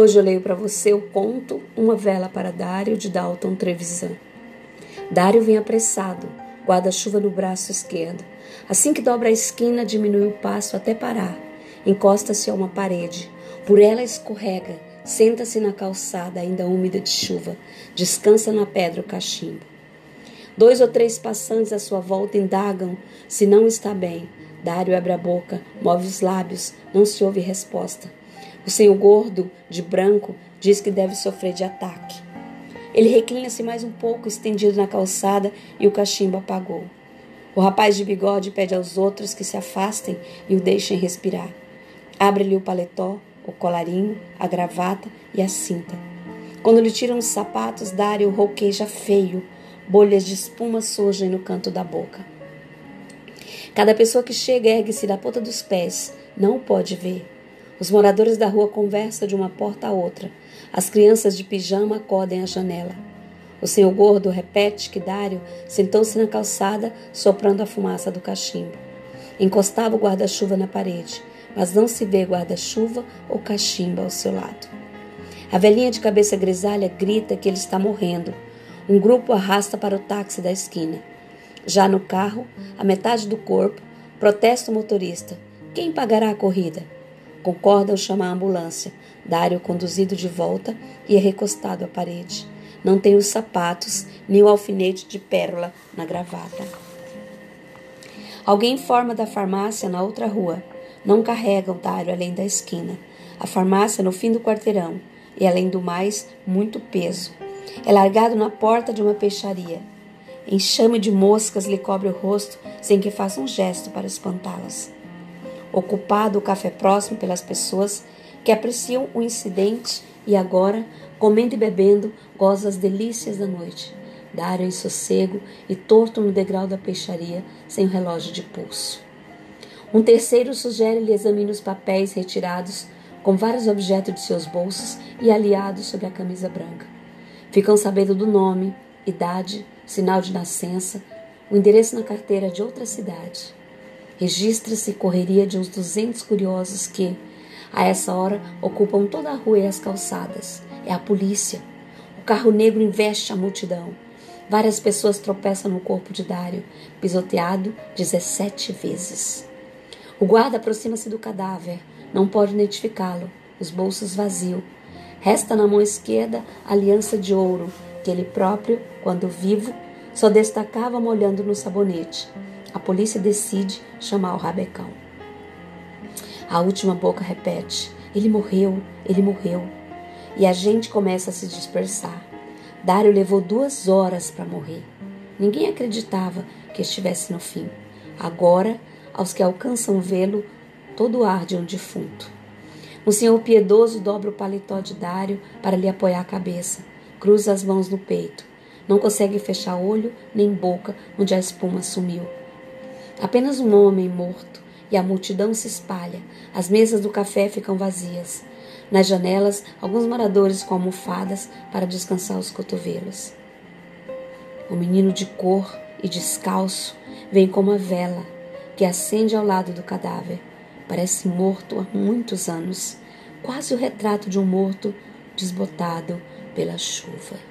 Hoje eu leio para você o conto Uma Vela para Dário, de Dalton Trevisan. Dário vem apressado, guarda-chuva no braço esquerdo. Assim que dobra a esquina, diminui o passo até parar. Encosta-se a uma parede. Por ela escorrega, senta-se na calçada ainda úmida de chuva. Descansa na pedra o cachimbo. Dois ou três passantes à sua volta indagam se não está bem. Dário abre a boca, move os lábios, não se ouve resposta. O senhor gordo, de branco, diz que deve sofrer de ataque. Ele reclina-se mais um pouco, estendido na calçada, e o cachimbo apagou. O rapaz de bigode pede aos outros que se afastem e o deixem respirar. Abre-lhe o paletó, o colarinho, a gravata e a cinta. Quando lhe tiram os sapatos, Dário rouqueja feio, bolhas de espuma surgem no canto da boca. Cada pessoa que chega ergue-se da ponta dos pés, não o pode ver. Os moradores da rua conversam de uma porta a outra. As crianças de pijama acodem à janela. O senhor gordo repete que Dário sentou-se na calçada, soprando a fumaça do cachimbo. Encostava o guarda-chuva na parede, mas não se vê guarda-chuva ou cachimbo ao seu lado. A velhinha de cabeça grisalha grita que ele está morrendo. Um grupo arrasta para o táxi da esquina. Já no carro, a metade do corpo, protesta o motorista. Quem pagará a corrida? Concordam chamar a ambulância. Dário conduzido de volta e é recostado à parede. Não tem os sapatos nem o alfinete de pérola na gravata. Alguém informa da farmácia na outra rua. Não carrega o Dário além da esquina. A farmácia no fim do quarteirão. E além do mais, muito peso. É largado na porta de uma peixaria. Enxame de moscas lhe cobre o rosto sem que faça um gesto para espantá-las ocupado o café próximo pelas pessoas que apreciam o incidente e agora, comendo e bebendo, goza as delícias da noite. Dário em sossego e torto no degrau da peixaria, sem o relógio de pulso. Um terceiro sugere-lhe examine os papéis retirados com vários objetos de seus bolsos e aliados sobre a camisa branca. Ficam sabendo do nome, idade, sinal de nascença, o endereço na carteira de outra cidade. Registra-se correria de uns 200 curiosos que, a essa hora, ocupam toda a rua e as calçadas. É a polícia. O carro negro investe a multidão. Várias pessoas tropeçam no corpo de Dário, pisoteado 17 vezes. O guarda aproxima-se do cadáver. Não pode identificá-lo. Os bolsos vazios. Resta na mão esquerda a aliança de ouro, que ele próprio, quando vivo, só destacava molhando no sabonete. A polícia decide chamar o rabecão. A última boca repete: Ele morreu, ele morreu. E a gente começa a se dispersar. Dário levou duas horas para morrer. Ninguém acreditava que estivesse no fim. Agora, aos que alcançam vê-lo, todo ar de um defunto. Um senhor piedoso dobra o paletó de Dário para lhe apoiar a cabeça. Cruza as mãos no peito. Não consegue fechar olho nem boca onde a espuma sumiu. Apenas um homem morto e a multidão se espalha. As mesas do café ficam vazias. Nas janelas, alguns moradores com almofadas para descansar os cotovelos. O menino de cor e descalço vem com uma vela que acende ao lado do cadáver. Parece morto há muitos anos, quase o retrato de um morto desbotado pela chuva.